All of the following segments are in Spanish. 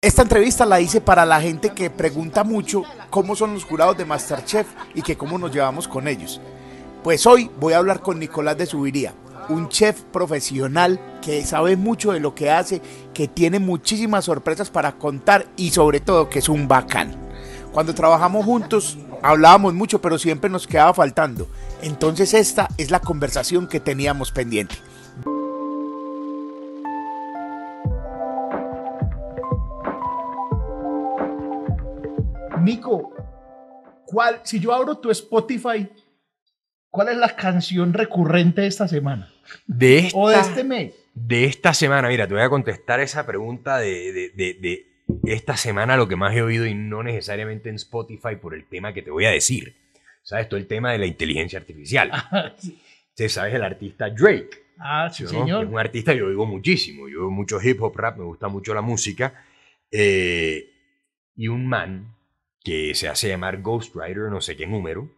Esta entrevista la hice para la gente que pregunta mucho cómo son los jurados de Masterchef y que cómo nos llevamos con ellos. Pues hoy voy a hablar con Nicolás de Subiría, un chef profesional que sabe mucho de lo que hace, que tiene muchísimas sorpresas para contar y sobre todo que es un bacán. Cuando trabajamos juntos hablábamos mucho pero siempre nos quedaba faltando. Entonces esta es la conversación que teníamos pendiente. Nico, ¿cuál, si yo abro tu Spotify, ¿cuál es la canción recurrente de esta semana? De esta, ¿O de este mes? De esta semana, mira, te voy a contestar esa pregunta de, de, de, de esta semana, lo que más he oído y no necesariamente en Spotify por el tema que te voy a decir. ¿Sabes? Todo el tema de la inteligencia artificial. ¿Sabes? El artista Drake. Ah, sí, ¿no? señor. Es un artista que yo oigo muchísimo. Yo oigo mucho hip hop rap, me gusta mucho la música. Eh, y un man que se hace llamar Ghostwriter, no sé qué número,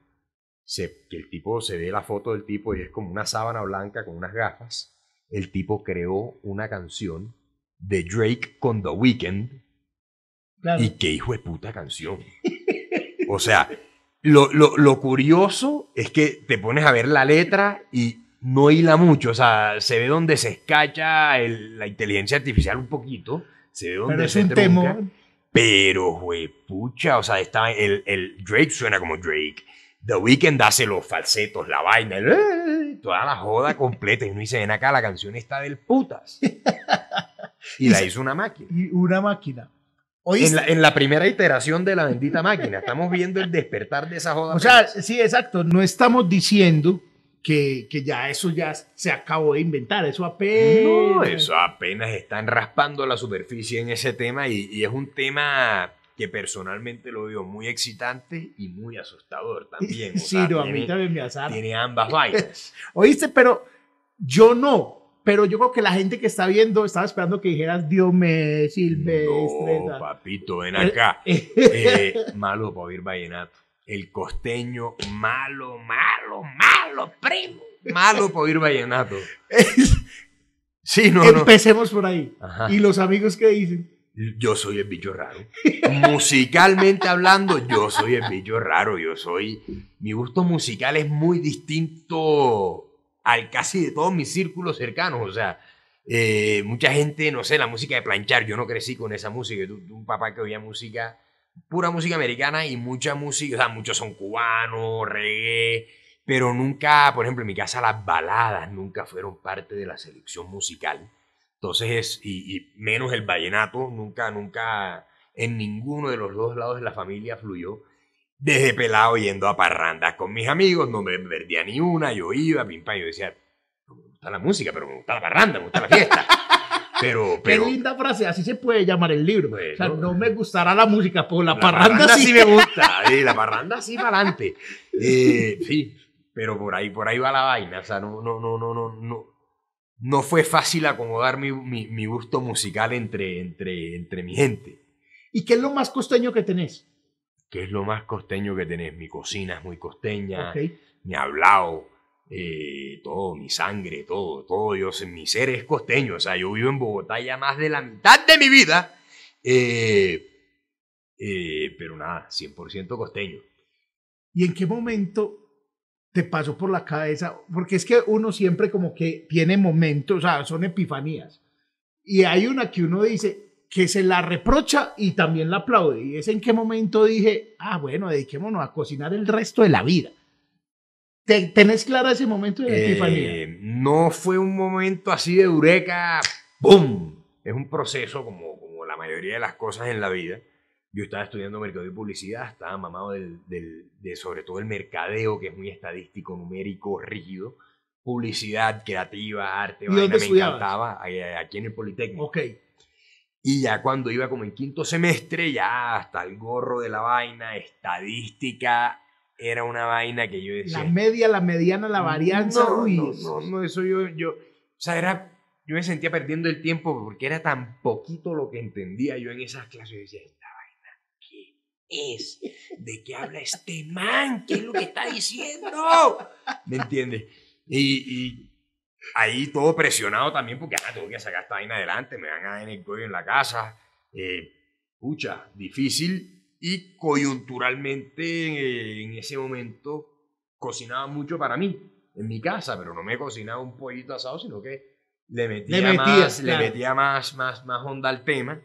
se, que el tipo se ve la foto del tipo y es como una sábana blanca con unas gafas. El tipo creó una canción de Drake con The Weeknd. Claro. Y qué hijo de puta canción. O sea, lo, lo, lo curioso es que te pones a ver la letra y no hila mucho. O sea, se ve donde se escacha el- la inteligencia artificial un poquito. Se ve donde Pero es se un trunca. temor. Pero, juepucha, o sea, está el, el Drake suena como Drake. The Weeknd hace los falsetos, la vaina, el, "Eh", toda la joda completa. Y uno dice, ven acá, la canción está del putas. Y Y la se- hizo una máquina. Y una máquina. En la, en la primera iteración de la bendita máquina. Estamos viendo el despertar de esa joda. O sea, sí, exacto. No estamos diciendo que, que ya eso ya se acabó de inventar. Eso apenas. no, eso apenas están raspando la superficie en ese tema y, y es un tema que personalmente lo veo muy excitante y muy asustador también. O Sí, sea, no, a mí tiene- también me azar. tiene ambas vainas. Oíste, pero yo no. Pero yo creo que la gente que está viendo estaba esperando que dijeras Dios me silvestre. No, papito, ven acá. Eh, Eh, malo para oír vallenato. El costeño, malo, malo, malo, primo. Malo para oír vallenato. Sí, no, no. Empecemos por ahí. Ajá. Y los amigos que dicen. Yo soy el bicho raro. Musicalmente hablando, yo soy el bicho raro. Yo soy. Mi gusto musical es muy distinto al casi de todos mis círculos cercanos. O sea, eh, mucha gente, no sé, la música de planchar. Yo no crecí con esa música. Yo tuve un papá que oía música, pura música americana y mucha música. O sea, muchos son cubanos, reggae. Pero nunca, por ejemplo, en mi casa las baladas nunca fueron parte de la selección musical. Entonces, es, y, menos el vallenato, nunca, nunca en ninguno de los dos lados de la familia fluyó. Desde pelado yendo a parrandas con mis amigos, no me perdía ni una, yo iba, pim pam, yo decía, me gusta la música, pero me gusta la parranda, me gusta la fiesta. Pero, pero, Qué linda frase, así se puede llamar el libro. Bueno. o sea, no me gustará la música, pero la, la parranda, sí. me gusta, eh, la parranda sí para adelante. Eh, sí, pero por ahí, por ahí va la vaina, o sea, no, no, no, no, no, no. No fue fácil acomodar mi, mi, mi gusto musical entre, entre, entre mi gente. ¿Y qué es lo más costeño que tenés? que es lo más costeño que tenés. Mi cocina es muy costeña, Ok. mi hablado, eh, todo, mi sangre, todo, todo. Sé, mi ser es costeño. O sea, yo vivo en Bogotá ya más de la mitad de mi vida. eh, eh, pero nada, 100% costeño. ¿Y en qué momento te pasó por la cabeza? Porque es que uno siempre como que tiene momentos, o sea, son epifanías. Y hay una que uno dice que se la reprocha y también la aplaude. Y es en qué momento dije, ah, bueno, dediquémonos a cocinar el resto de la vida. ¿Te- ¿Tenés claro ese momento de epifanía? Eh, no fue un momento así de eureka, ¡pum! Es un proceso como, como la mayoría de las cosas en la vida. Yo estaba estudiando mercado y publicidad, estaba mamado del, del- de sobre todo el mercadeo, que es muy estadístico, numérico, rígido. Publicidad, creativa, arte, ¿Y vaina, me estudiabas? encantaba, aquí en el Politécnico. Ok. Y ya cuando iba como en quinto semestre, ya hasta el gorro de la vaina, estadística, era una vaina que yo decía... La media, la mediana, la varianza. No, uy, no, no, no, eso yo, yo, o sea, era, yo me sentía perdiendo el tiempo porque era tan poquito lo que entendía yo en esas clases. Yo decía, esta vaina, ¿qué es? ¿De qué habla este man? ¿Qué es lo que está diciendo? ¿Me entiendes? Y, y ahí todo presionado también porque ah, tengo que sacar esta vaina adelante, me van a dar en el cuello en la casa. eh, pucha, difícil y coyunturalmente eh, en ese momento cocinaba mucho para mí en mi casa, pero no me cocinaba un pollito asado, sino que le metía, Le más, claro. le metía más, más, más onda al tema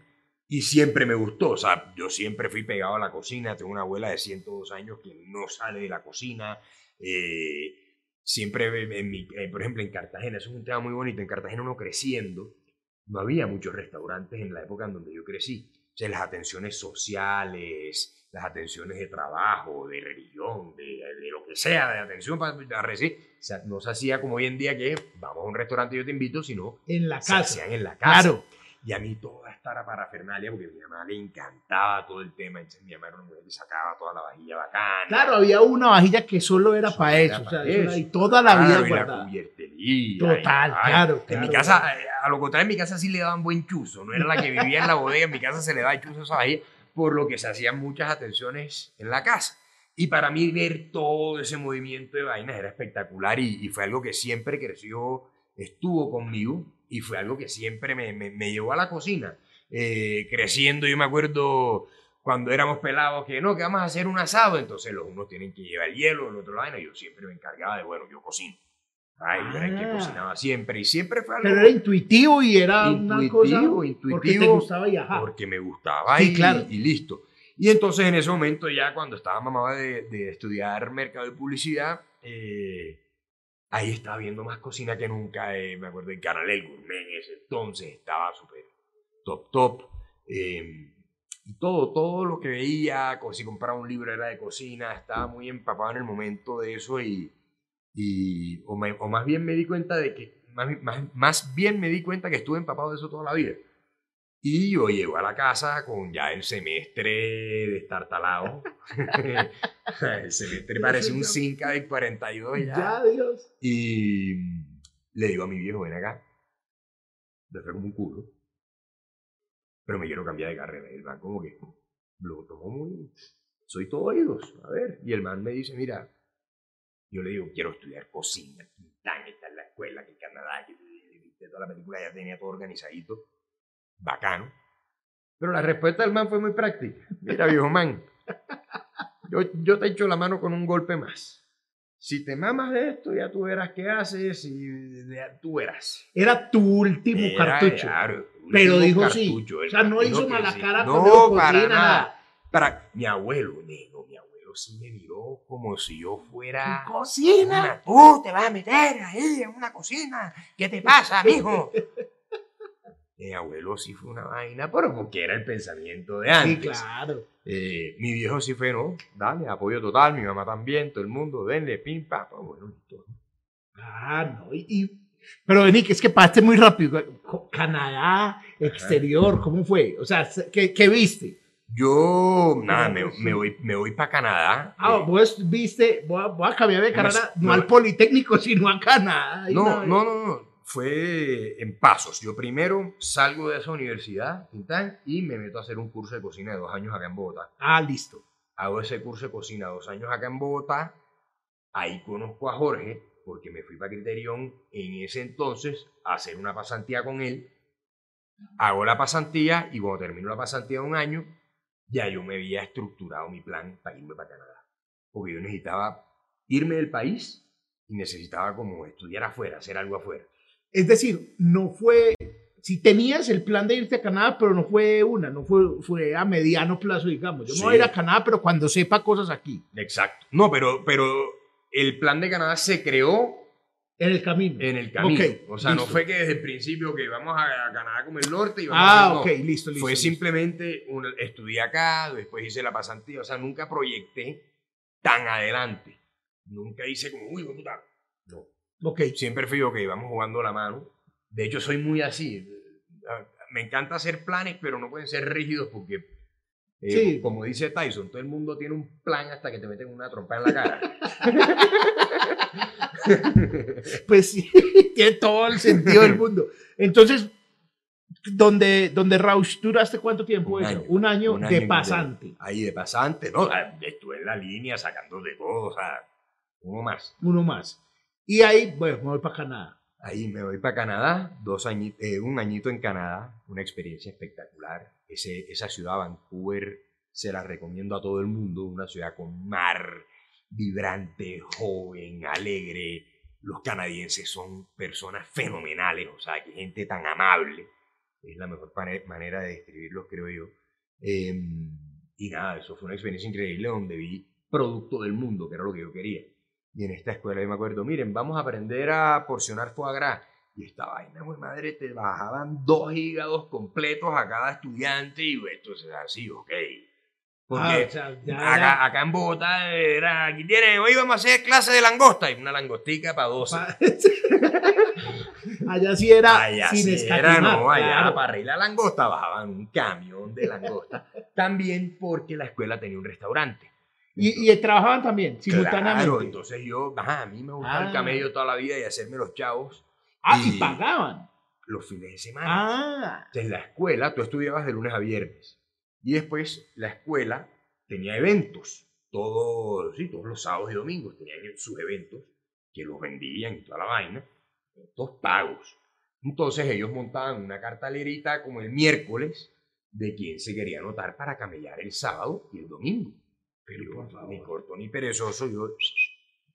y siempre me gustó. O sea, yo siempre fui pegado a la cocina. Tengo una abuela de 102 años que no sale de la cocina. eh, siempre, en mi- eh, por ejemplo, en Cartagena, eso es un tema muy bonito. En Cartagena, uno creciendo, no había muchos restaurantes en la época en donde yo crecí. O sea, las atenciones sociales, las atenciones de trabajo, de religión, de, de lo que sea, de atención para, para recibir, o sea, no se hacía como hoy en día que vamos a un restaurante y yo te invito, sino En la se casa. hacían en la casa. Claro. Y a mí toda esta era parafernalia, porque a mi mamá le encantaba todo el tema. Entonces mi mamá era una mujer que sacaba toda la vajilla bacana. Claro, había una vajilla que solo era para era eso. O pa' sea, eso era- y toda la vida Claro, y guardada. cubiertería. Total, y- claro, En claro. mi casa, eh, a lo contrario, en mi casa sí le daban buen chuzo. No era la que vivía en la bodega, en mi casa se le daba chuzo a esa vajilla, por lo que se hacían muchas atenciones en la casa. Y para mí ver todo ese movimiento de vainas era espectacular y, y fue algo que siempre creció, estuvo conmigo y fue algo que siempre me, me- me llevó a la cocina. Eh, creciendo, yo me acuerdo cuando éramos pelados que no, que vamos a hacer un asado, entonces los unos tienen que llevar el hielo, el otro la vaina, yo siempre me encargaba de, bueno, yo cocino. Ay, yo era el que Ah. cocinaba siempre y siempre fue algo Pero era intuitivo y era una Intuitivo, cosa intuitivo. porque te gustaba viajar. porque me gustaba Sí, y, claro. y listo. Y entonces en ese momento ya cuando estaba mamá de, de estudiar mercado y publicidad, eh, ahí estaba viendo más cocina que nunca. eh, me acuerdo del canal El Gourmet en ese entonces, estaba súper top, top. eh, y todo, todo lo que veía, si compraba un libro era de cocina, estaba muy empapado en el momento de eso y, o, o más bien me di cuenta de que, más, más, más bien me di cuenta que estuve empapado de eso toda la vida. Y yo llego a la casa con ya el semestre destartalado. el semestre parece un Cinca de 42 ya. Ya, Dios. Y le digo a mi viejo, ven acá. Me fue como un culo. Pero me quiero cambiar de carrera. Y el man como que lo tomó muy... Soy todo oídos. A ver. Y el man me dice, mira, yo le digo, quiero estudiar cocina. Quintana está en la escuela, que en Canadá, que viste toda la película, ya tenía todo organizadito. Bacano. Pero la respuesta del man fue muy práctica. Mira, viejo man, yo, yo te echo la mano con un golpe más. Si te mamas de esto, ya tú verás qué haces y ya tú verás. Era tu último Era, cartucho. claro, Pero dijo sí. cartucho, O el sea, no hizo mala sí. cara No, para cocina, nada. Para mi abuelo, nego, mi abuelo sí me miró como si yo fuera Cocina. una- Tú te vas a meter ahí en una cocina. ¿Qué te pasa, mijo? Mi abuelo sí fue una vaina, pero porque era el pensamiento de Sí, antes. claro. Eh, mi viejo sí fue, no, dale, apoyo total, mi mamá también, todo el mundo, denle, pim, pam, pues bueno, listo. Ah, no. Y, y- pero que es que pasaste muy rápido. Canadá, exterior, ¿cómo fue? O sea, ¿qué, qué viste? Yo, nada, me, sí. me voy, me voy para Canadá. Ah, eh, vos viste, voy a, voy a cambiar de carrera, no, no. al Politécnico, sino a Canadá. No, no, no, no, fue en pasos. Yo primero salgo de esa universidad, y me meto a hacer un curso de cocina de dos años acá en Bogotá. Ah, listo. Hago ese curso de cocina dos años acá en Bogotá. Ahí conozco a Jorge, porque me fui para Criterion en ese entonces a hacer una pasantía con él. Hago la pasantía y cuando termino la pasantía de un año, ya yo me había estructurado mi plan para irme para Canadá. Porque yo necesitaba irme del país y necesitaba como estudiar afuera, hacer algo afuera. Es decir, no fue, si tenías el plan de irte a Canadá, pero no fue una, no fue, fue a mediano plazo, digamos. Yo me voy a ir Sí. a Canadá, pero cuando sepa cosas aquí, Exacto. No, pero, pero el plan de Canadá se creó en el camino. en el camino. Ok, o sea, no fue que desde el principio que vamos a, Canadá como el norte y vamos Ah, a ok, listo, listo. Fue listo. simplemente, un, estudié acá, después hice la pasantía, o sea, nunca proyecté tan adelante. Nunca hice como, uy, puta. No. Ok, Siempre fui, ok, vamos jugando la mano. De hecho, soy muy así. Ah, Me encanta hacer planes, pero no pueden ser rígidos porque, eh, Sí. como dice Tyson, todo el mundo tiene un plan hasta que te meten una trompa en la cara. pues sí, tiene todo el sentido del mundo. Entonces, donde, donde Rausch duraste cuánto tiempo Un eso? año. Un año Un de año pasante. Ahí de pasante, ¿no? Ah, Estuve en la línea sacando de todo, o sea, uno más. uno más. Y ahí, bueno, me voy para Canadá. Ahí me voy para Canadá, dos añi- eh, un añito en Canadá, una experiencia espectacular. Ese, esa ciudad, Vancouver, se la recomiendo a todo el mundo, una ciudad con mar, vibrante, joven, alegre. Los canadienses son personas fenomenales, o sea, que gente tan amable. Es la mejor manera de describirlos, creo yo. Eh, y nada, eso fue una experiencia increíble donde vi producto del mundo, que era lo que yo quería. Y en esta escuela yo me acuerdo, miren, vamos a aprender a porcionar foie gras. Y esta vaina, güey, madre, te bajaban dos hígados completos a cada estudiante y güey, entonces así, ok. Porque Ah, o sea, ya acá, acá en Bogotá era, aquí tiene, hoy vamos a hacer clase de langosta y una langostica para 12. pa- allá sí era Allá sin sí escatimar. era, no, allá claro. para reír la langosta bajaban un camión de langosta. También porque la escuela tenía un restaurante. Y, y trabajaban también, simultáneamente. Claro, entonces yo, ajá, a mí me gusta Ah. el camello toda la vida y hacerme los chavos ah, y y- pagaban. los fines de semana. Ah, Entonces la escuela, tú estudiabas de lunes a viernes. Y después la escuela tenía eventos. Todos, sí, todos los sábados y domingos tenían sus eventos que los vendían y toda la vaina. Eventos pagos. Entonces ellos montaban una cartalerita como el miércoles de quién se quería anotar para camellar el sábado y el domingo. Pero yo, ni corto ni perezoso, yo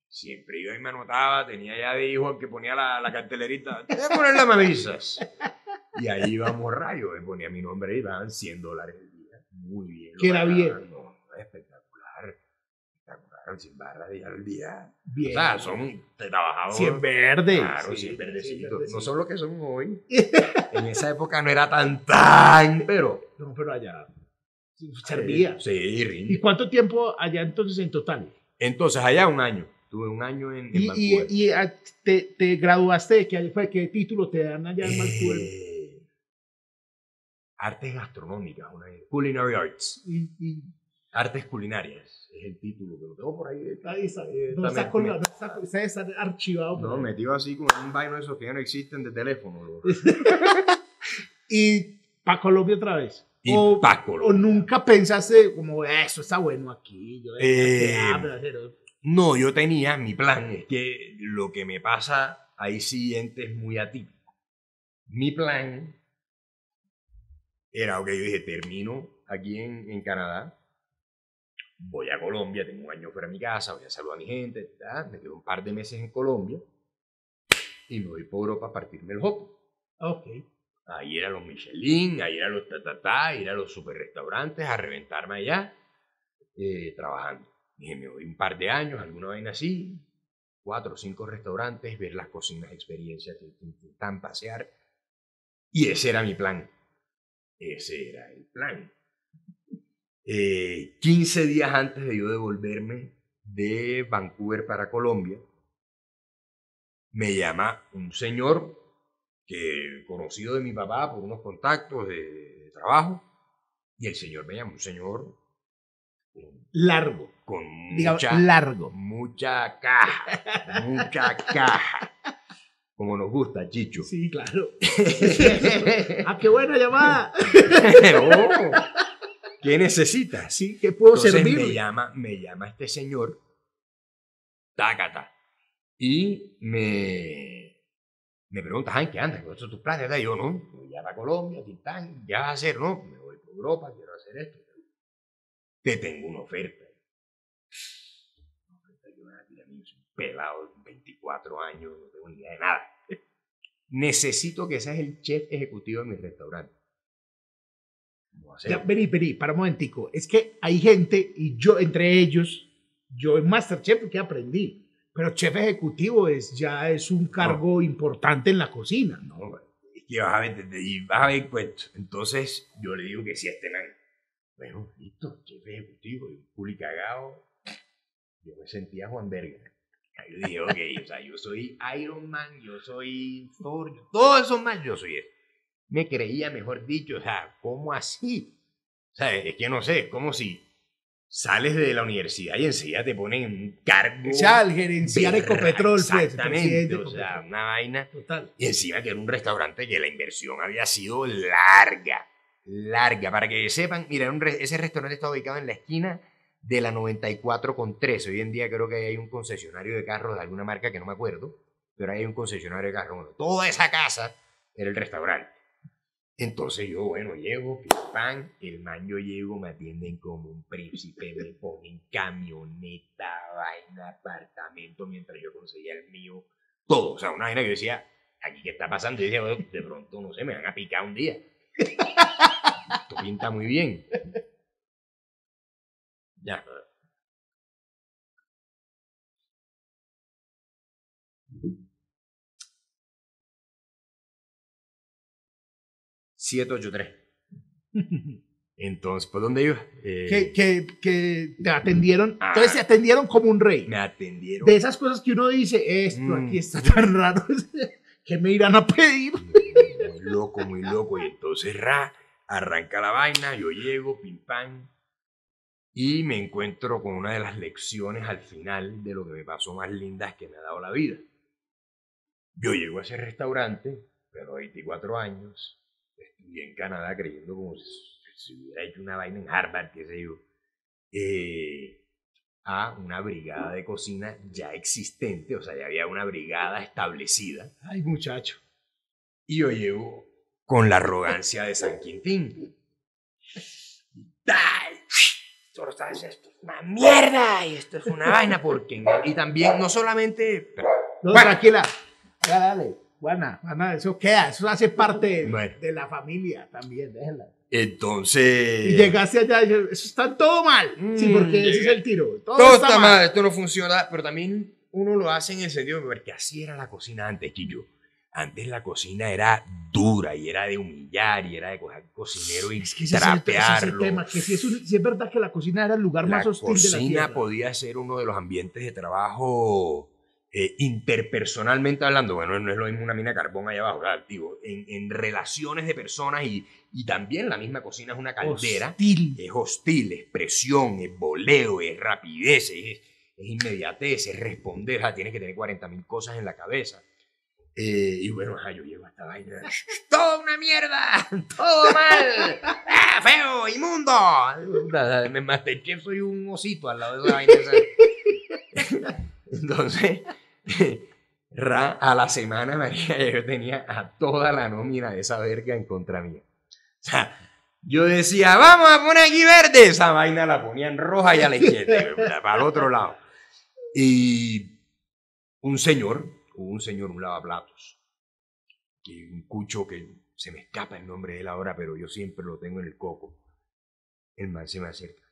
siempre iba y me anotaba, tenía ya de hijo que ponía la, la cartelerita, te voy a poner las mamisas. Y ahí íbamos rayos, me ponía mi nombre y iban 100 dólares el día. Muy bien. Que era bien. no, espectacular. Espectacular, 100 barras al día. bien. O sea, son, te trabajaba. Cien verdes. Claro, Sí, 100 verdecitos. cien No verdecitos. son lo que son hoy. En esa época no era tan, tan, pero. No, pero allá servía. Sí, ¿Y rinde. cuánto tiempo allá entonces en total? Entonces, allá un año. Tuve un año en, en ¿Y, Vancouver. y, y, ah, te, te graduaste de qué, fue, qué título te dan allá en Vancouver? Eh, artes gastronómicas, una culinary arts. Y, y- Artes culinarias es el título que lo tengo por ahí. está, Eh, no está colgado, está, archivado. No, ahí. metido así como en un vaino de esos que ya no existen de teléfono. Y para Colombia otra vez. Y o, nunca pensaste como eso está bueno aquí. Yo, Eh, No, yo tenía mi plan. Es que lo que me pasa ahí siguiente es muy atípico. Mi plan era, ok, yo dije, termino aquí en, en Canadá, voy a Colombia, tengo un año fuera de mi casa, voy a saludar a mi gente, ¿tá? me quedo un par de meses en Colombia y me voy por Europa a partirme el jopo. Ok. Ahí eran los Michelin, ahí eran los ta ta ta, ahí eran los super restaurantes, a reventarme allá, eh, trabajando. Dije, me voy un par de años, alguna vaina así, cuatro o cinco restaurantes, ver las cocinas, experiencias, que intentan pasear. Y ese era mi plan. Ese era el plan. Eh, 15 días antes de yo devolverme de Vancouver para Colombia, me llama un señor que conocido de mi papá por unos contactos de, de trabajo, y el señor me llama un señor Largo. con Digamos, mucha, largo. mucha caja, mucha caja, como nos gusta, Chicho. Sí, claro. ah, qué buena llamada. Oh, ¿Qué necesitas? Sí, que puedo servir. me llama, me llama este señor, Tácata, y me, me pregunta, "Ay, ¿qué andas? ¿Cuáles son tus planes? Y yo, no, voy a para Colombia, tintán, ¿qué vas a hacer? No, me voy por Europa, quiero hacer esto. Te tengo una oferta. Una oferta que me va a tirar a mí, soy pelado, 24 años, no tengo ni idea de nada. Necesito que seas el chef ejecutivo de mi restaurante. Ya, vení, vení, para un momentico. Es que hay gente, y yo entre ellos, yo en Masterchef, que aprendí? Pero chef ejecutivo es, ya es un cargo importante en la cocina, ¿no? No, es que vas a ver, y vas a ver cuentos. Entonces, yo le digo que sí a este man. Bueno, listo, chef ejecutivo, y un culi cagado. Yo me sentía Juan. Ahí yo dije, ok, o sea, yo soy Iron Man, yo soy Thor, yo- todos esos más, yo soy eso. Me creía, mejor dicho, o sea, ¿cómo así? O sea, es que no sé, como si sales de la universidad y enseguida te ponen en un cargo. O sea, el berra- Ecopetrol, pues. Exactamente, o sea, una vaina. Total. Y encima que era un restaurante que la inversión había sido larga, larga. Para que sepan, mira, re- ese restaurante está ubicado en la esquina de la 94 con 13. Hoy en día creo que hay un concesionario de carros de alguna marca que no me acuerdo. pero hay un concesionario de carro. Bueno, toda esa casa era el restaurante. Entonces yo, bueno, llego, pan, el man yo llego, me atienden como un príncipe, me ponen camioneta, vaina, apartamento, mientras yo conseguía el mío, todo. O sea, una vaina que yo decía, aquí qué está pasando, yo decía, de pronto, no sé, me van a picar un día. Esto pinta muy bien. Ya. 783. Entonces, ¿por dónde iba? Eh, que, que, que te atendieron. Ah. Entonces te atendieron como un rey. me atendieron. De esas cosas que uno dice, esto Mm. aquí está tan raro, que me irán a pedir? Muy loco, muy loco. Y entonces, ra, arranca la vaina, yo llego, pim pam, y me encuentro con una de las lecciones al final de lo que me pasó más lindas que me ha dado la vida. Yo llego a ese restaurante, pero 24 años, estudié en Canadá creyendo como si, si hubiera hecho una vaina en Harvard, qué sé yo, eh, a una brigada de cocina ya existente, o sea, ya había una brigada establecida. Ay, muchacho. Y yo llego con la arrogancia de San Quintín. Sabes, esto es una mierda y esto es una vaina porque... Y también, no solamente... pero- No, Bueno. tranquila. Dale. Juana, Juana, eso queda, eso hace parte Bueno. de la familia también, déjala. Entonces... Y llegaste allá y eso está todo mal. sí, Mm, porque ese es llegué. el tiro. Todo, Todo está, está mal. mal, esto no funciona, pero también uno lo hace en el sentido de ver que así era la cocina antes, Chillo. Antes la cocina era dura y era de humillar y era de coger cocinero y Es que ese es, el, trapearlo. tema, que si es, un- si es verdad que la cocina era el lugar la más hostil de la cocina tierra. podía ser uno de los ambientes de trabajo eh, interpersonalmente hablando. Bueno, no es lo mismo una mina de carbón allá abajo, ¿verdad? Digo, en, en relaciones de personas y, y también la misma cocina es una caldera. Hostil. Es hostil, es presión, es voleo, es rapidez, es, es inmediatez, es responder. Sea, tienes que tener 40.000 cosas en la cabeza. Eh, y bueno, ajá, yo llego a esta vaina. ¡Todo una mierda! ¡Todo mal! ¡Ah, feo! ¡Inmundo! En Masterchef soy un osito al lado de esa vaina. esa. Entonces, ra, a la semana, María, yo tenía a toda la nómina de esa verga en contra mía. O sea, yo decía, vamos a poner aquí verde. Esa vaina la ponían roja y a la izquierda, para el otro lado. Y un señor, un señor, un lavaplatos, que un cucho que se me escapa el nombre de él ahora, pero yo siempre lo tengo en el coco. El man se me acerca.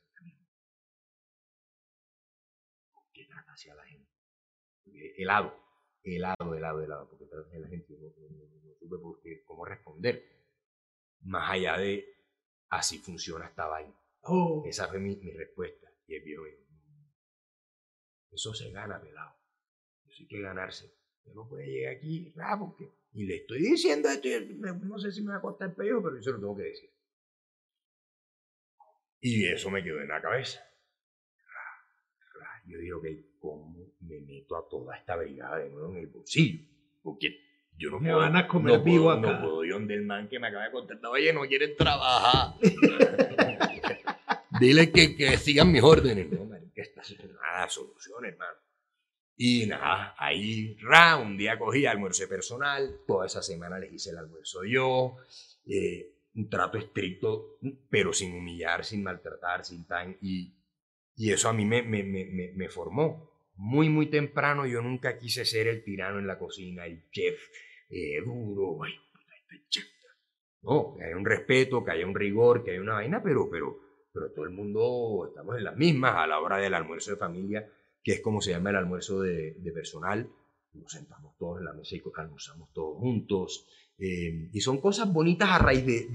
¿Qué trata hacia la gente? Porque Helado, helado, helado, helado, porque trata hacia la gente. No, no- supe por qué, cómo responder. Más allá de así funciona esta vaina. Oh, Esa fue mi, mi respuesta. Y el viejo dijo, eso se gana, pelado. Eso hay que ganarse. Usted no puede llegar aquí, ah, porque... Y le estoy diciendo esto, y no sé si me va a costar el pellejo, pero yo se lo tengo que decir. Y eso me quedó en la cabeza. Yo digo, ok, ¿cómo me meto a toda esta brigada de nuevo en el bolsillo? Porque yo no Me puedo... van a comer no vivo puedo, acá. No puedo ir donde el man que me acaba de contestar, oye, no quieren trabajar. Dile que, que sigan mis órdenes. No, marica, esta es nada, solución, hermano. Y nada, ahí, ra, un día cogí almuerzo personal, toda esa semana les hice el almuerzo yo, eh, un trato estricto, pero sin humillar, sin maltratar, sin tan... Y, y eso a mí me, me, me, me, formó. Muy, muy temprano yo nunca quise ser el tirano en la cocina, el chef eh, duro, ay, este chef. No, que haya un respeto, que haya un rigor, que haya una vaina, pero, pero, pero todo el mundo estamos en las mismas a la hora del almuerzo de familia, que es como se llama el almuerzo de, de personal. Nos sentamos todos en la mesa y almorzamos todos juntos. eh, y son cosas bonitas a raíz de-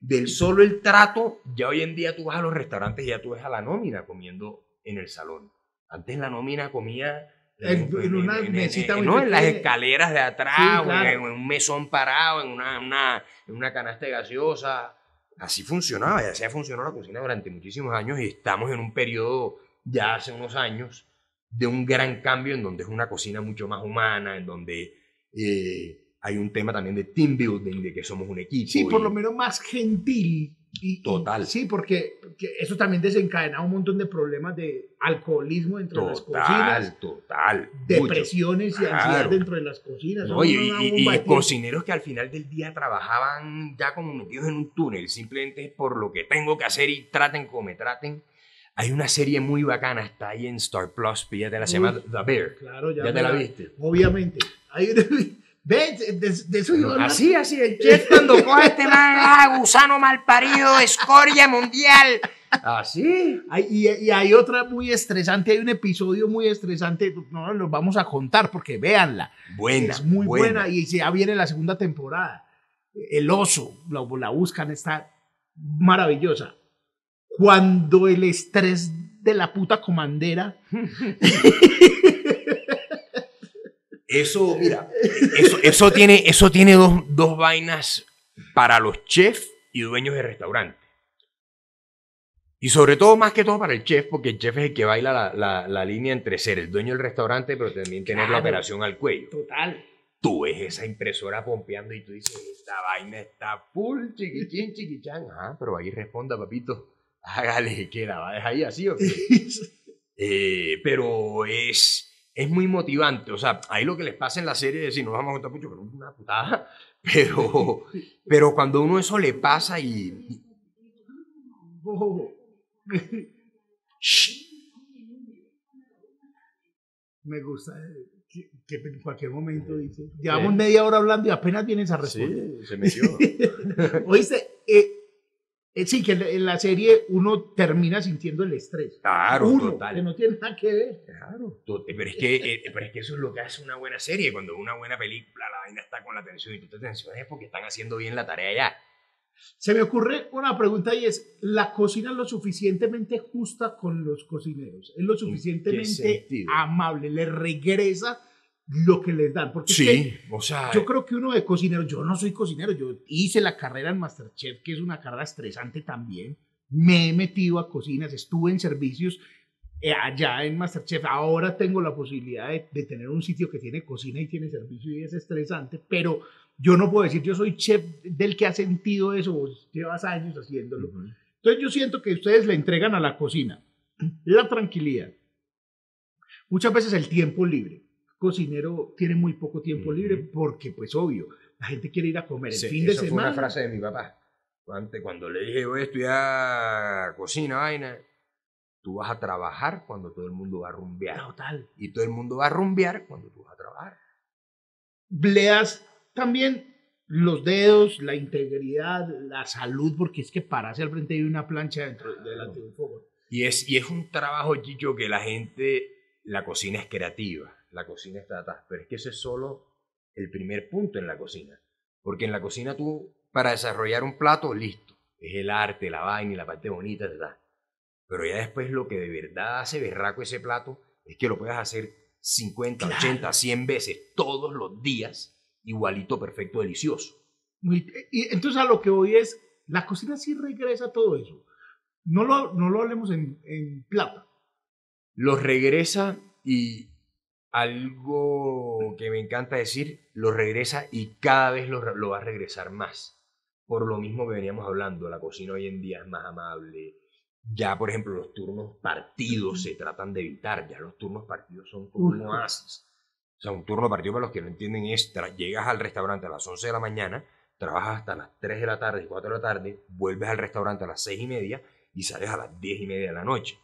del solo el trato. Ya hoy en día tú vas a los restaurantes y ya tú ves a la nómina comiendo en el salón. Antes la nómina comía En- en una mesita muy no, en las escaleras de atrás, Sí, o en- claro. en, un mesón parado, en una, una, en una canasta de gaseosa. Así funcionaba, ya se ha funcionado la cocina durante muchísimos años y estamos en un periodo ya hace unos años de un gran cambio en donde es una cocina mucho más humana, en donde eh, hay un tema también de team building, de que somos un equipo. sí, por y- lo menos más gentil. Y- y- Total. sí, porque, eso también desencadena un montón de problemas de alcoholismo dentro de las Total, cocinas, total. mucho. depresiones y ansiedad Claro. dentro de las cocinas. No, y, y- y cocineros que al final del día trabajaban ya como metidos en un túnel, simplemente por lo que tengo que hacer y traten como me traten. Hay una serie muy bacana, está ahí en Star Plus, píllate la se llama. The Bear. Claro, ya, ¿Ya te la viste? Obviamente. Hay ¿Ves? De, de eso hablar. Así, así, el chef cuando coge este man, ah, gusano mal parido, escoria mundial. Así. Hay- y, y hay otra muy estresante, hay un episodio muy estresante, no los vamos a contar porque véanla. Buena. es muy buena. y ya viene la segunda temporada. El oso, la, la buscan, está maravillosa. Cuando el estrés de la puta comandera, Eso, mira, eso, eso tiene, eso tiene dos, dos vainas para los chefs y dueños de restaurantes. Y sobre todo, más que todo para el chef, porque el chef es el que baila la, la- la línea entre ser el dueño del restaurante, pero también tener la operación al cuello. total. Tú ves esa impresora pompeando y tú dices, esta vaina está full, chiquichín, chiquichán. Ah, pero ahí responda, papito. Hágale, que la va a dejar ahí así o qué? Eh, pero es, es muy motivante. O sea, ahí lo que les pasa en la serie es si no vamos a contar mucho, pero es una putada. Pero, pero cuando uno eso le pasa y. Me gusta eh, que, que en cualquier momento dice. Llevamos media hora hablando y apenas vienes a responder. Sí, se metió. Oíste, eh, sí, que en la- serie uno termina sintiendo el estrés. Claro, uno, total. que no tiene nada que ver. Claro. To- Pero es, que, eh, pero es que eso es lo que hace una buena serie. Cuando una buena película, la vaina está con la atención y tú te tensiones es porque están haciendo bien la tarea ya. Se me ocurre una pregunta y es, ¿la cocina es lo suficientemente justa con los cocineros? ¿Es lo suficientemente amable? ¿Le regresa lo que les dan? Porque es que Sí, o sea. Yo creo que uno de cocinero, yo no soy cocinero, yo hice la carrera en Masterchef, que es una carrera estresante también. Me he metido a cocinas, estuve en servicios eh, allá en Masterchef. Ahora tengo la posibilidad de, de tener un sitio que tiene cocina y tiene servicio y es estresante, pero yo no puedo decir, yo soy chef del que ha sentido eso, vos llevas años haciéndolo. Ujú. Entonces yo siento que ustedes le entregan a la cocina la tranquilidad. Muchas veces el tiempo libre. Cocinero tiene muy poco tiempo Ujú. libre porque, pues obvio, la gente quiere ir a comer el Sí, fin de esa semana. fue una frase de mi papá. Antes, cuando le dije, voy a estudiar cocina, vaina, tú vas a trabajar cuando todo el mundo va a rumbear. Total. Y todo el mundo va a rumbear cuando tú vas a trabajar. Le das también los dedos, la integridad, la salud, porque es que pararse al frente de una plancha dentro, de un fuego. Y es, y es un trabajo, Chicho, que la gente, la cocina es creativa, la cocina está atrás, pero es que eso es solo el primer punto en la cocina. Porque en la cocina tú, para desarrollar un plato, listo, es el arte, la vaina y la parte bonita, ¿verdad? Pero ya después lo que de verdad hace berraco ese plato es que lo puedas hacer 50, Claro. 80, 100 veces todos los días, igualito, perfecto, delicioso. Muy- y entonces a lo que voy es, la cocina sí regresa a todo eso. No lo, no lo hablemos en, en plata. los regresa y algo que me encanta decir, los regresa y cada vez lo, lo va a regresar más. Por lo mismo que veníamos hablando, la cocina hoy en día es más amable. Ya, por ejemplo, los turnos partidos se tratan de evitar. Ya los turnos partidos son como un oasis. O sea, un turno partido para los que no entienden es, llegas al restaurante a las 11 de la mañana, trabajas hasta las 3 de la tarde, 4 de la tarde, vuelves al restaurante a las 6 y media y sales a las 10 y media de la noche.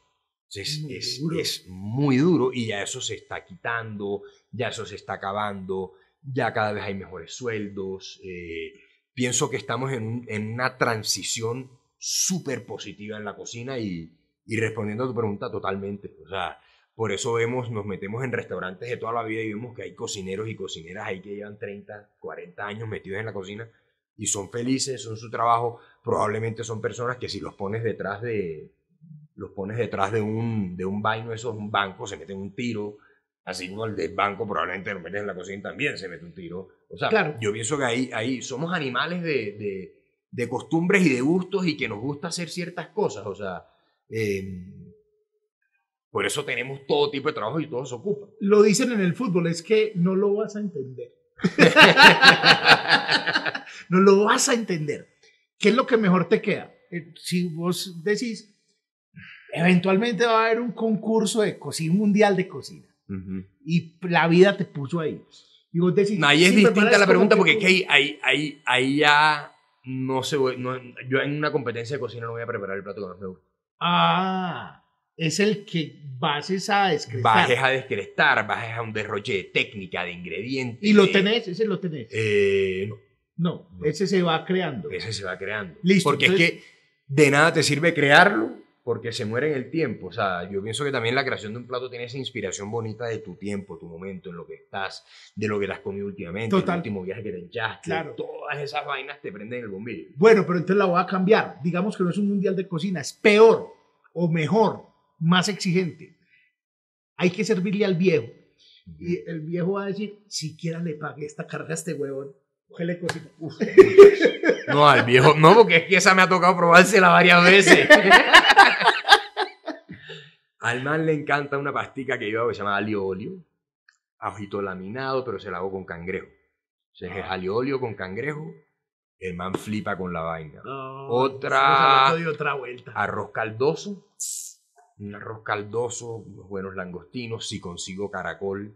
Entonces, Muy es, duro. es muy duro y ya eso se está quitando, ya eso se está acabando, ya cada vez hay mejores sueldos. eh, pienso que estamos en, en una transición súper positiva en la cocina y, y respondiendo a tu pregunta totalmente. O sea, por eso vemos, nos metemos en restaurantes de toda la vida y vemos que hay cocineros y cocineras ahí que llevan 30, 40 años metidos en la cocina y son felices, son su trabajo. Probablemente son personas que si los pones detrás de, los pones detrás de un, de un vaino, eso es un banco, se meten un tiro. Así como el del banco probablemente lo meten en la cocina también, se mete un tiro. O sea, Claro. yo pienso que ahí, ahí somos animales de, de, de costumbres y de gustos y que nos gusta hacer ciertas cosas. O sea, eh, por eso tenemos todo tipo de trabajo y todo se ocupa. Lo dicen en el fútbol, es que no lo vas a entender. no lo vas a entender. ¿Qué es lo que mejor te queda? eh, si vos decís, eventualmente va a haber un concurso de cocina, mundial de cocina, y la vida te puso ahí. Y vos decís, No, ahí es sí, distinta la pregunta que porque es que ahí, ahí, ahí, ya no se voy- no- yo en una competencia de cocina no voy a preparar el plato que más me gusta. Ah, es el que bases a descrestar. Bajes a descrestar, bajes a un derroche de técnica, de ingredientes. Y lo tenés, ese lo tenés. Eh, no, no, no. ese se va creando. ese se va creando. Listo, Porque entonces- es que de nada te sirve crearlo porque se muere en el tiempo. O sea, yo pienso que también la creación de un plato tiene esa inspiración bonita de tu tiempo, tu momento, en lo que estás, de lo que te has comido últimamente, Total. el último viaje que te echaste. Claro. Todas esas vainas te prenden el bombillo. Bueno, pero entonces la voy a cambiar. Digamos que no es un mundial de cocina, es peor o mejor, más exigente. Hay que servirle al viejo. Y el viejo va a decir, siquiera le pagué esta carga a este huevón. Cógele cocina. Uf. No, al viejo, no, porque es que esa me ha tocado probársela varias veces. al man le encanta una pastica que yo hago que se llama alio olio, ajito laminado, pero se la hago con cangrejo. Entonces es alio olio con cangrejo, el man flipa con la vaina. No, Otra- otra vuelta. Arroz caldoso, un arroz caldoso, unos buenos langostinos, si consigo caracol,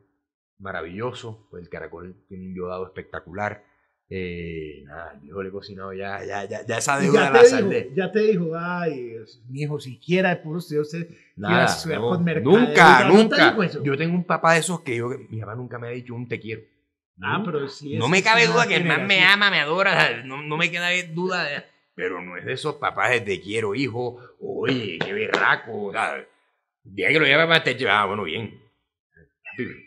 maravilloso, pues el caracol tiene un yodado espectacular. Eh, nada, el viejo le he cocinado ya, ya, ya, ya esa deuda ya la dijo, saldé. ya te dijo, ay, mi hijo, siquiera de puro estudio usted Nada, estudiar no, con mercadeo. nunca, ¿No nunca. Yo tengo un papá de esos que yo, mi papá nunca me ha dicho un te quiero. Ah, pero sí. no es- me cabe duda que el man me ama, me adora, no, no me queda duda, de- pero no es de esos papás de te quiero, hijo, oye, qué berraco, el día que lo lleva para te ah, bueno, bien.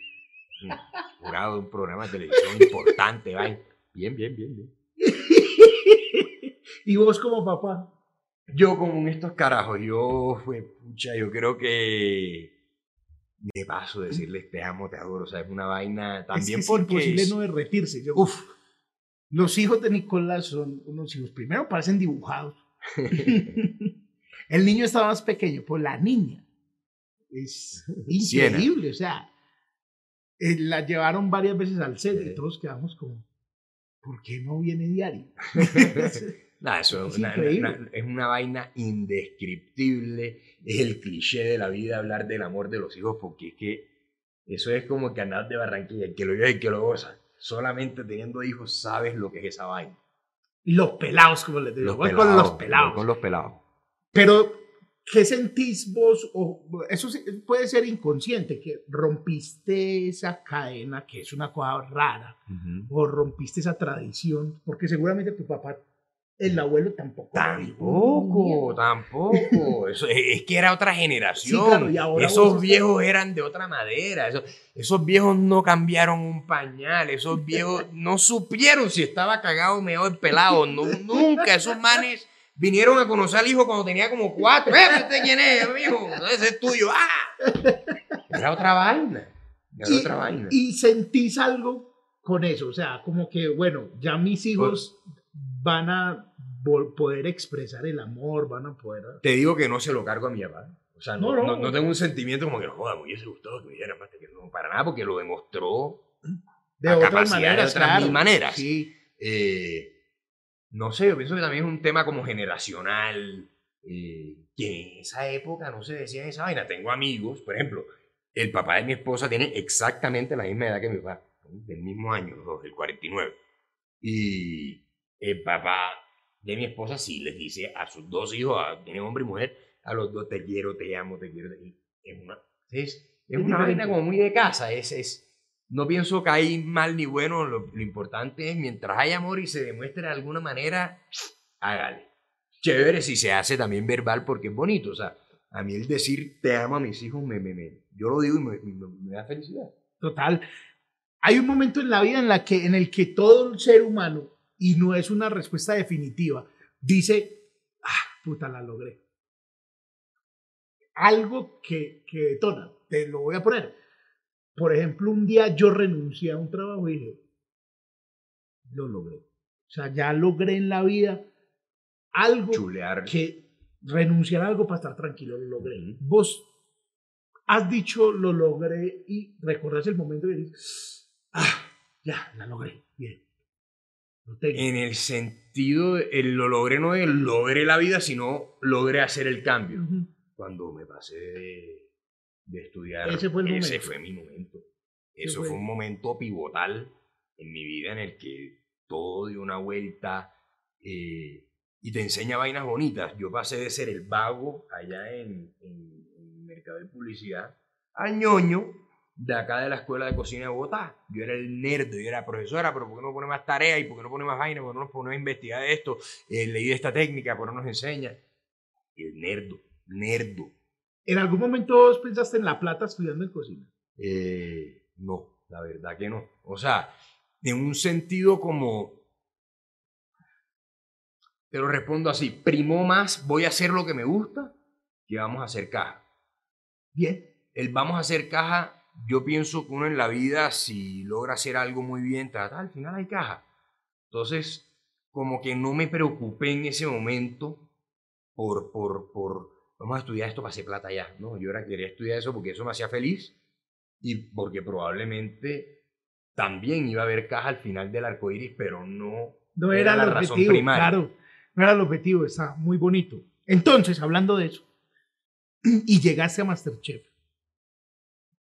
Jurado de un programa de televisión importante, va. Bien, bien, bien, bien. y vos como papá. Yo como en estos carajos, yo, fue, pucha, yo creo que de paso decirles te amo, te adoro, o sea, es una vaina también es que porque... es imposible no derretirse. Yo- Uf, Los hijos de Nicolás son unos hijos, primero parecen dibujados. El niño estaba más pequeño, pero la niña es Siena. increíble. O sea, eh, la llevaron varias veces al set Sí. y todos quedamos como, ¿por qué no viene diario? Eso Es una, increíble. una- es una vaina indescriptible. Es el cliché de la vida hablar del amor de los hijos, porque es que eso es como que andar de Barranquilla, el que lo vive y el que lo goza. Solamente teniendo hijos sabes lo que es esa vaina. los pelados, como les digo, voy con los pelados. voy Con los pelados. Pero, ¿qué sentís vos? O, eso puede ser inconsciente, que rompiste esa cadena, que es una cosa rara, o rompiste esa tradición, porque seguramente tu papá, el abuelo tampoco. Tampoco, dijo. tampoco. Eso, es, que era otra generación. Sí, claro, y ahora esos vos- viejos eran de otra madera. Esos, esos viejos no cambiaron un pañal. Esos viejos no supieron si estaba cagado o meado el pelado. No, nunca. Esos manes vinieron a conocer al hijo cuando tenía como cuatro. ¡Eh, ¿este quién es, amigo? Ese es tuyo. ¡Ah! Era otra vaina. Era Y, otra vaina. y sentís algo con eso, o sea, como que, bueno, ya mis hijos van a poder expresar el amor, van a poder... Te digo que no se lo cargo a mi papá. O sea, no, No, no, no. tengo un sentimiento como que, joda, me hubiese gustado que me diera más que no, para nada, porque lo demostró De a otras capacidad de maneras, otras claro. mil maneras. Sí, Eh, no sé, yo pienso que también es un tema como generacional, eh, que en esa época no se decía esa vaina. Tengo amigos, por ejemplo, el papá de mi esposa tiene exactamente la misma edad que mi papá, del mismo año, los dos, del 49. Y el papá de mi esposa sí les dice a sus dos hijos, a, tienen hombre y mujer, a los dos te quiero, te amo, te quiero. te- es una, es, es Es una vaina como muy de casa, es, es, no pienso que hay mal ni bueno, lo, importante es mientras hay amor y se demuestre de alguna manera, hágale. Chévere si se hace también verbal porque es bonito, o sea, a mí el decir te amo a mis hijos, me, me, me- yo lo digo y me, da felicidad. total. Hay un momento en la vida en, la que, en el que todo ser humano, y no es una respuesta definitiva, dice, ah, puta, la logré. Algo que, que detona, te lo voy a poner. Por ejemplo, un día yo renuncié a un trabajo y dije, lo logré. O sea, ya logré en la vida algo Chulear. que renunciar a algo para estar tranquilo, lo logré. Ujú. Vos has dicho lo logré y recordás el momento y dices, ah, ya, la logré, bien. Lo tengo. En el sentido, de, el- lo logré no de logré la vida, sino logré hacer el cambio. Ujú. Cuando me pasé de, estudiar, Ese fue el ese momento. fue mi momento. Eso fue- fue un momento pivotal en mi vida en el que todo dio una vuelta eh, y te enseña vainas bonitas. Yo pasé de ser el vago allá en, en, en Mercado de Publicidad al ñoño de acá de la Escuela de Cocina de Bogotá. Yo era el nerd, yo era profesora, pero ¿por qué no pone más tareas y por qué no pone más vainas? ¿Por qué no nos ponemos a investigar esto? Eh, leí esta técnica, ¿por qué no nos enseña? El nerdo, nerdo. ¿En algún momento vos pensaste en La Plata estudiando en cocina? Eh, no, la verdad que no. O sea, en un sentido como... Te lo respondo así, primó más, voy a hacer lo que me gusta, que vamos a hacer caja. Bien. El vamos a hacer caja, yo pienso que uno en la vida, si logra hacer algo muy bien, ta, ta, al final hay caja. Entonces, como que no me preocupé en ese momento por, por, por, vamos a estudiar esto para hacer plata ya. No, yo ahora quería estudiar eso porque eso me hacía feliz y porque probablemente también iba a haber caja al final del arco iris, pero no, No Era era, la el razón objetivo, primaria. claro. No era el objetivo, está muy bonito. Entonces, hablando de eso, y llegaste a Masterchef.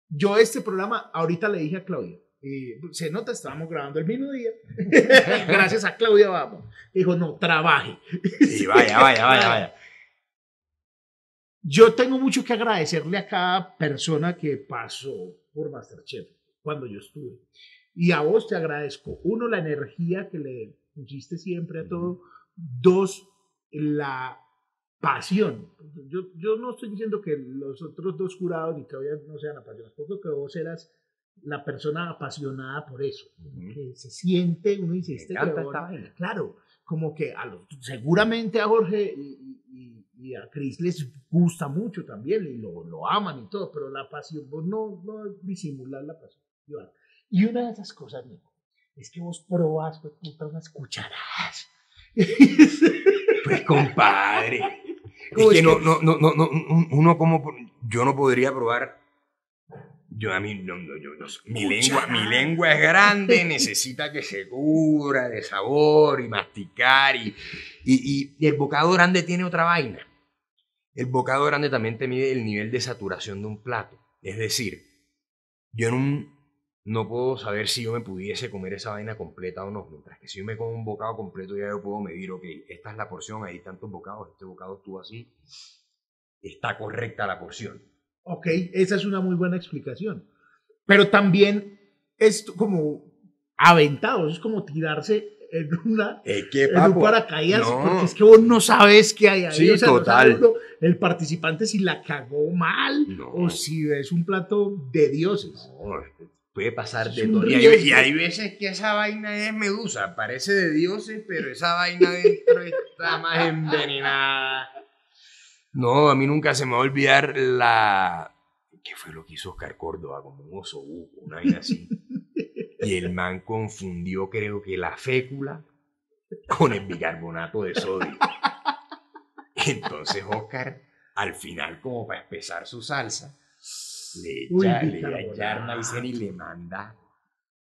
Yo este programa, ahorita le dije a Claudia, eh, se nota, estábamos grabando el mismo día. Gracias a Claudia, vamos. Dijo, no, trabaje. Sí, vaya, vaya, vaya, vaya. Yo tengo mucho que agradecerle a cada persona que pasó por Masterchef cuando yo estuve. Y a vos te agradezco, uno, la energía que le pusiste siempre a todo. Dos, la pasión. Yo, yo no estoy diciendo que los otros dos jurados ni Claudia no sean apasionados, porque que vos eras la persona apasionada por eso. Ujú. Que se siente, uno vaina. Claro, como que a los, seguramente a Jorge y, y- a Chris les gusta mucho también y lo, lo aman y todo, pero la pasión, vos no, no disimular la pasión. Y una de esas cosas, Nico, es que vos probás pues, puta, unas cucharadas. Pues compadre. Es ¿Cómo que no, no, no, no, no, un- uno como, yo no podría probar, yo a mí, no, no, yo, no mi lengua, mi lengua es grande, necesita que se cubra de sabor y masticar y, y- y el bocado grande tiene otra vaina. El bocado grande también te mide el nivel de saturación de un plato. Es decir, yo en un, no puedo saber si yo me pudiese comer esa vaina completa o no. Mientras que si yo me como un bocado completo, ya yo puedo medir, ok, esta es la porción, hay tantos bocados, este bocado estuvo así. Está correcta la porción. ok, esa es una muy buena explicación. Pero también es como aventado, es como tirarse en una Es que, en un paracaídas, no. porque es que vos no sabes qué hay ahí. Sí, o sea, no total. El participante si la cagó mal No. o si es un plato de dioses. No, puede pasar de todo. Y hay, y hay veces que esa vaina es medusa, parece de dioses, pero esa vaina dentro está más envenenada. No, a mí nunca se me va a olvidar la... ¿Qué fue lo que hizo Oscar Córdoba? Como un oso buco, una vaina así. Y el man confundió, creo que la fécula con el bicarbonato de sodio. Entonces Oscar, al final, como para espesar su salsa, le echa, Uy, le y le manda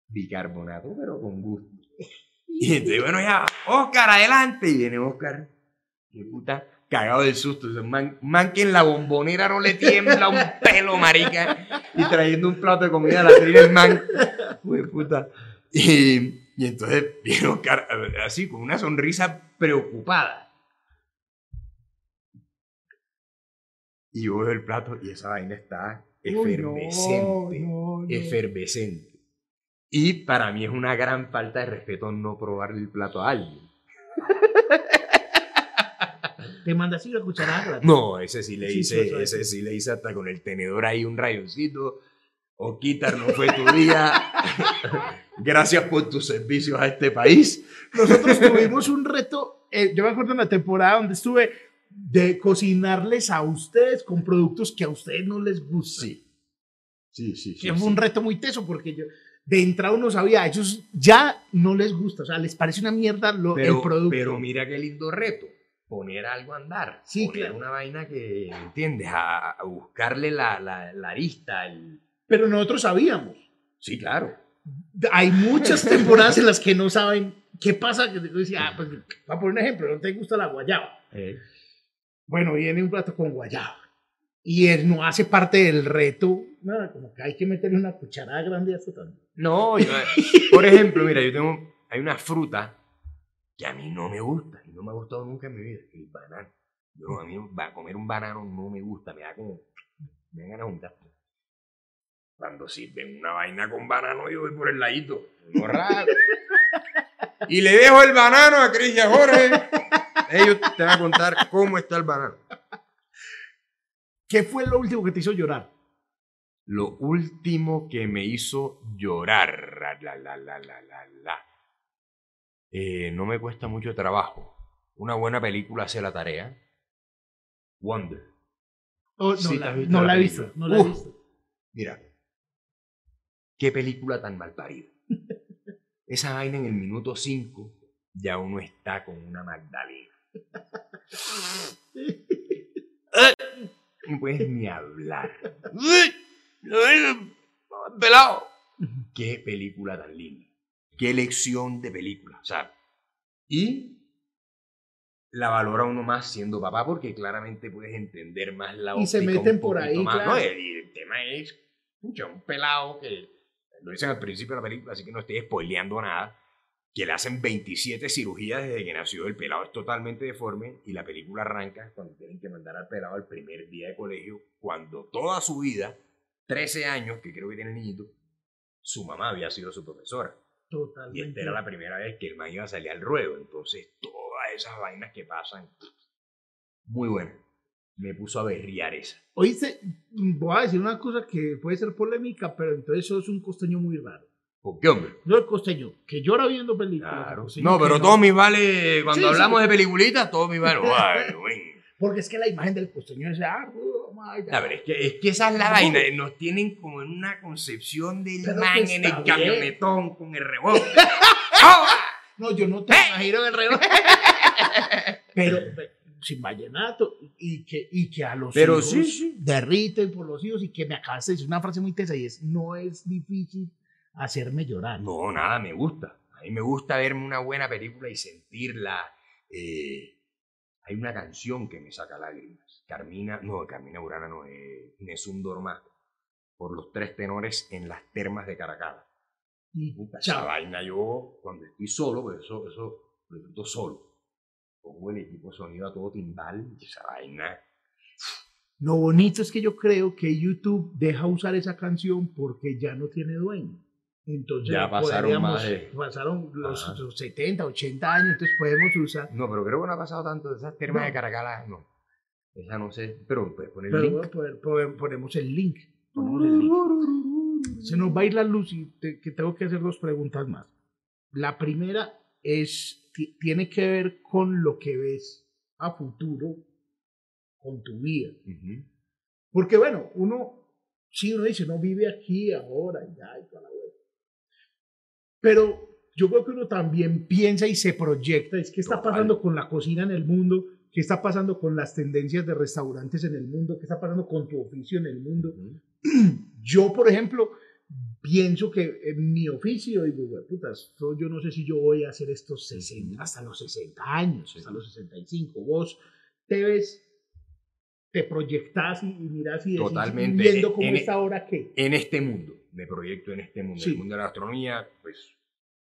bicarbonato, pero con gusto. Y entonces, bueno, ya, Oscar, adelante. Y viene Oscar, qué puta, cagado del susto. Ese man, man que en la bombonera no le tiembla un pelo, marica. Y trayendo un plato de comida a la trina, el man, uy, puta. Y, y entonces viene Oscar así, con una sonrisa preocupada. Y yo veo el plato y esa vaina está Uy, no, efervescente. no, no. Efervescente. Y para mí es una gran falta de respeto no probarle el plato a alguien. Te mandas una cucharada. gratis. No, ese sí le Sí, hice, sí, sí. ese sí le hice hasta con el tenedor ahí un rayoncito. O quitar, no fue tu día. Gracias por tus servicios a este país. Nosotros tuvimos un reto, eh, yo me acuerdo en la temporada donde estuve, de cocinarles a ustedes con productos que a ustedes no les gustan. Sí. Sí, sí, sí. que fue un reto muy teso porque yo de entrada uno sabía, a ellos ya no les gusta, o sea, les parece una mierda lo, pero, el producto. pero mira qué lindo reto. Poner algo a andar. Sí, poner claro. una vaina que, ¿entiendes? A, a buscarle la, la, la arista. el- Pero nosotros sabíamos. Sí, claro. hay muchas temporadas en las que no saben qué pasa. Que decía, ah, pues, va a poner un ejemplo, no te gusta la guayaba. Eh, Bueno, viene un plato con guayaba y él no hace parte del reto. Nada, como que hay que meterle una cucharada grande a esto también. No, yo- por ejemplo, mira, yo tengo, hay una fruta que a mí no me gusta y no me ha gustado nunca en mi vida, el banano. Yo, a mí va- comer un banano no me gusta, me da como, me da ganas de juntar. Cuando sirven una vaina con banano, yo voy por el ladito, no raro. Y le dejo el banano a Cris y a Jorge. Ellos te van a contar cómo está el banano. ¿Qué fue lo último que te hizo llorar? Lo último que me hizo llorar. ra, La, la, la, la, la, la. Eh, no me cuesta mucho trabajo. Una buena película hace la tarea. Wonder. Oh, no, Sí, la, no he visto, no la he visto. Mira. Qué película tan mal parida. Esa vaina en el minuto 5 ya uno está con una Magdalena. No puedes ni hablar. Pelado. Qué película tan linda. Qué lección de película. O sea, y la valora uno más siendo papá porque claramente puedes entender más la Y se meten por ahí, más, ¿no? claro. Y el tema es, un pelado que lo dicen al principio de la película, así que no estoy spoileando nada, que le hacen 27 cirugías desde que nació. El pelado es totalmente deforme y la película arranca cuando tienen que mandar al pelado al primer día de colegio, cuando toda su vida, 13 años, que creo que tiene el niñito, su mamá había sido su profesora. Y Totalmente. esta era la primera vez que el man iba a salir al ruedo. Entonces, todas esas vainas que pasan, muy buena. Me puso a berriar esa. Oíste, voy a decir una cosa que puede ser polémica, pero entonces sos un costeño muy raro. ¿Por qué, hombre? No el costeño, que llora viendo películas. el Claro. No, pero todos mis vale, cuando Sí, hablamos sí. de peliculitas, mis vale. Porque es que la imagen del costeño es ah, oh. A ver, es que, es que esa es la No. vaina. Nos tienen como en una concepción del Pero man en el bien. camionetón con el rebote. ¡Ah! No, yo no te ¡Eh! imagino en el reloj. pero pe- sin vallenato y que, y que a los Pero hijos sí, sí. derriten por los hijos y que me acabas de decir una frase muy tesa y es no es difícil hacerme llorar. No, nada, me gusta. A mí me gusta verme una buena película y sentirla. eh, hay una canción que me saca lágrimas. Carmina, no, Carmina Burana no, eh, Nessun Dorma. Por los tres tenores en las termas de Caracas. Puta, esa vaina yo, cuando estoy solo, pues eso, eso lo disfruto solo. Pongo el equipo de sonido a todo timbal y esa vaina. Lo bonito es que yo creo que YouTube deja usar esa canción porque ya no tiene dueño. Entonces Ya pasaron más de- pasaron los, los 70, 80 años, entonces podemos usar. No, pero creo que no ha pasado tanto de esas termas No. de Caracas, no. Esa no sé, pero puedes poner el link. poder- poder- ponemos el link. Ponemos el link. Se nos va a ir la luz y te- que tengo que hacer dos preguntas más. La primera es, ti- tiene que ver con lo que ves a futuro con tu vida. Porque bueno, uno, sí, uno dice, no vive aquí, ahora, ya, y toda la. Pero yo creo que uno también piensa y se proyecta, es qué está pasando con la cocina en el mundo, qué está pasando con las tendencias de restaurantes en el mundo, qué está pasando con tu oficio en el mundo. Yo, por ejemplo, pienso que en mi oficio, digo, "Güey, putas, yo no sé si yo voy a hacer estos 60, hasta los 60 años, hasta los 65. Vos te ves, te proyectás y, miras y decís, Totalmente. viendo cómo En- está ahora qué. En este mundo, me proyecto en este mundo, Sí. el mundo de la gastronomía, pues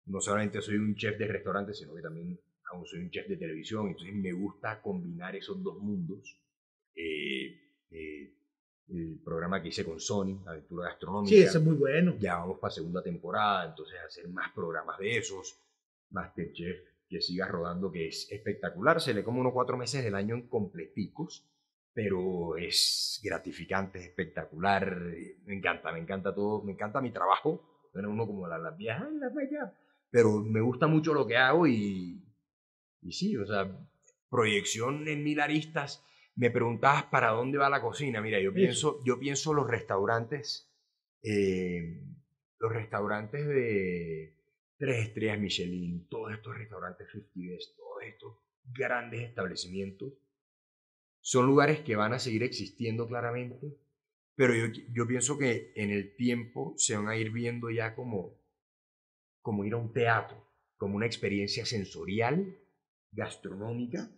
no solamente soy un chef de restaurante, sino que también aún soy un chef de televisión, entonces me gusta combinar esos dos mundos. Eh, eh, el programa que hice con Sony, Aventura Gastronómica, Sí, eso es muy bueno. ya vamos para segunda temporada, entonces hacer más programas de esos, Masterchef, que siga rodando, que es espectacular, se le come unos cuatro meses del año en completicos, pero es gratificante, es espectacular, me encanta, me encanta todo, me encanta mi trabajo, suena uno como la, la vieja, "Ay, la vaya", pero me gusta mucho lo que hago y, y sí, o sea, proyección en mil aristas, me preguntabas para dónde va la cocina, mira, yo pienso, yo pienso los restaurantes, eh, los restaurantes de tres estrellas Michelin, todos estos restaurantes 50 Best, todos estos grandes establecimientos, son lugares que van a seguir existiendo claramente, pero yo, yo pienso que en el tiempo se van a ir viendo ya como como ir a un teatro, como una experiencia sensorial, gastronómica,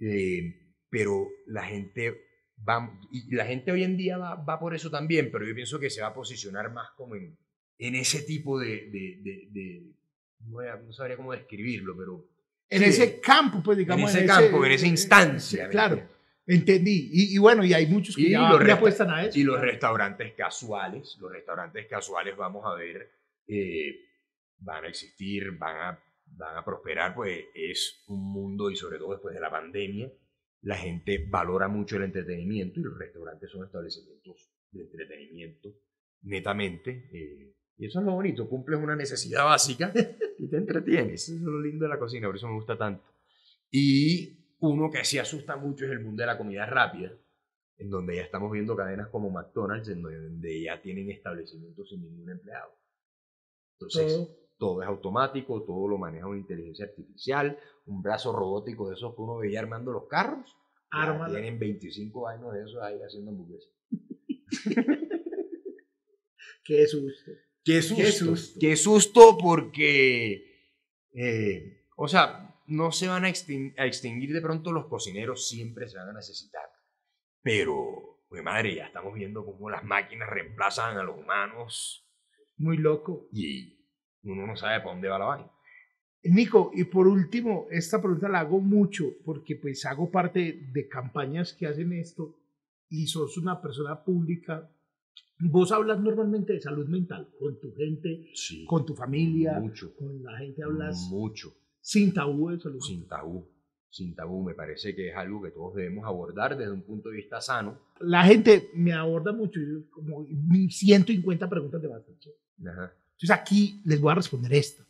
eh, pero la gente va, y la gente hoy en día va, va, por eso también, pero yo pienso que se va a posicionar más como en, en ese tipo de, de, de, de no, no, sabría cómo describirlo, pero... En sí, ese campo, pues digamos. En ese en campo, en esa instancia. claro, entendí. Y, y, bueno, y hay muchos que y ya, los ya apuestan a eso. Y los restaurantes casuales, los restaurantes casuales vamos a ver, eh, van a existir, van a, van a prosperar, pues es un mundo y sobre todo después de la pandemia, la gente valora mucho el entretenimiento y los restaurantes son establecimientos de entretenimiento netamente. Eh, y eso es lo bonito, cumples una necesidad básica y te entretienes. Eso es lo lindo de la cocina, por eso me gusta tanto. Y uno que sí asusta mucho es el mundo de la comida rápida, en donde ya estamos viendo cadenas como McDonald's, en donde ya tienen establecimientos sin ningún empleado. Entonces, todo, todo es automático, todo lo maneja una inteligencia artificial, un brazo robótico de esos que uno veía armando los carros. Arma. Tienen 25 años de esos ahí haciendo hamburguesas. Qué susto. Qué susto. Qué susto. Qué susto porque, eh, o sea, no se van a extinguir, a extinguir, de pronto los cocineros, siempre se van a necesitar. Pero, pues madre, ya estamos viendo cómo las máquinas reemplazan a los humanos. Muy loco. Y uno no sabe para dónde va la vaina. Nico, y por último, esta pregunta la hago mucho porque pues hago parte de campañas que hacen esto y sos una persona pública. Vos hablas normalmente de salud mental con tu gente, Sí. con tu familia, Mucho. con la gente hablas Mucho. Sin tabú de salud. Sin tabú. Sin tabú. Me parece que es algo que todos debemos abordar desde un punto de vista sano. La gente me aborda mucho, como 150 preguntas de Masterchef. Ajá. Entonces aquí les voy a responder esta.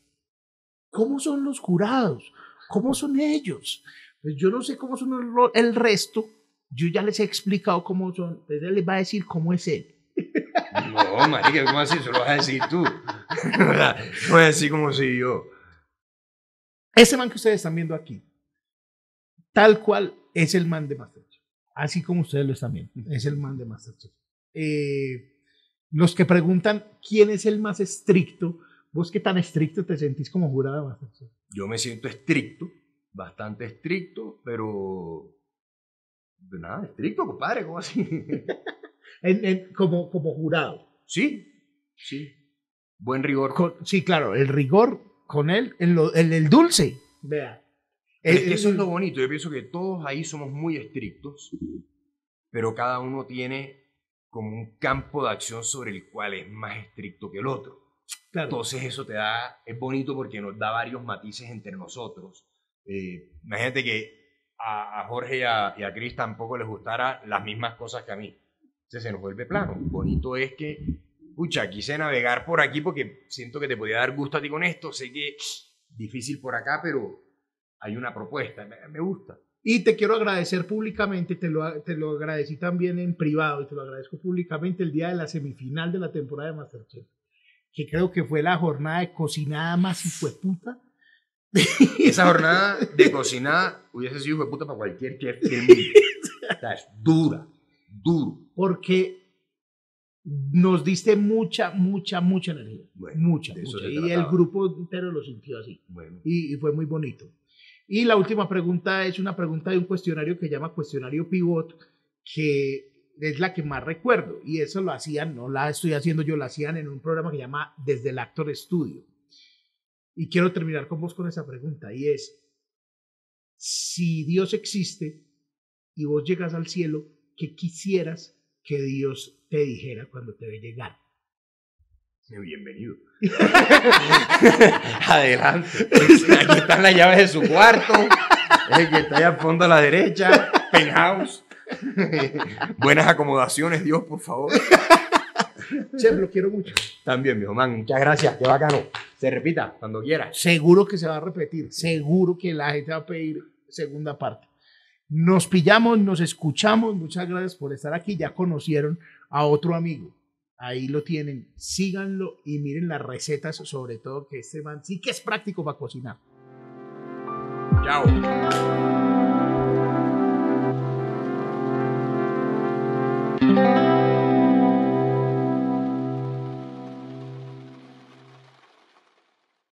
¿Cómo son los jurados? ¿Cómo son ellos? Pues yo no sé cómo son el, resto. Yo ya les he explicado cómo son. Pues él les va a decir cómo es él. No, marica, ¿cómo así? Eso lo vas a decir tú. no es así como si yo. Ese man que ustedes están viendo aquí, tal cual es el man de Masterchef. Así como ustedes lo están viendo, es el man de Masterchef. Eh, los que preguntan quién es el más estricto, vos qué tan estricto te sentís como jurado de Masterchef. Yo me siento estricto, bastante estricto, pero. Nada, estricto, compadre, ¿cómo así? En- en- como, como jurado. sí, sí. Buen rigor. Con- sí, claro, el rigor con él, en, lo, en el dulce. Vea. Es que eso es lo bonito. Yo pienso que todos ahí somos muy estrictos, pero cada uno tiene como un campo de acción sobre el cual es más estricto que el otro. claro. Entonces eso te da, es bonito porque nos da varios matices entre nosotros. Eh, imagínate que a, a Jorge y a, y a Chris tampoco les gustara las mismas cosas que a mí. Entonces se nos vuelve plano. Bonito es que, pucha, quise navegar por aquí porque siento que te podía dar gusto a ti con esto. Sé que difícil por acá, pero hay una propuesta. Me, me gusta. Y te quiero agradecer públicamente, te lo, te lo agradecí también en privado y te lo agradezco públicamente el día de la semifinal de la temporada de Masterchef, que creo que fue la jornada de cocinada más hijueputa. Esa jornada de cocinada hubiese sido de puta para cualquier chef del mundo. O sea, es dura, duro. porque nos diste mucha, mucha, mucha energía. Bueno, mucha, mucha. Y el grupo entero lo sintió así. Bueno, y, y fue muy bonito. Y la última pregunta es una pregunta de un cuestionario que se llama cuestionario pivot, que es la que más recuerdo. Y eso lo hacían, no la estoy haciendo yo, la hacían en un programa que se llama Desde el Actor Studio. Y quiero terminar con vos con esa pregunta. Y es, si Dios existe y vos llegas al cielo, ¿qué quisieras que Dios te dijera cuando te ve llegar? bienvenido. Adelante. Aquí están las llaves de su cuarto. El que está allá al fondo a la derecha. Penthouse. Buenas acomodaciones, Dios, por favor. Chef, lo quiero mucho. También, mi man. Muchas gracias. Qué bacano. Se repita cuando quiera. Seguro que se va a repetir, seguro que la gente va a pedir segunda parte. Nos pillamos, nos escuchamos, muchas gracias por estar aquí, ya conocieron a otro amigo, ahí lo tienen, síganlo y miren las recetas, sobre todo que este man sí que es práctico para cocinar. Chao.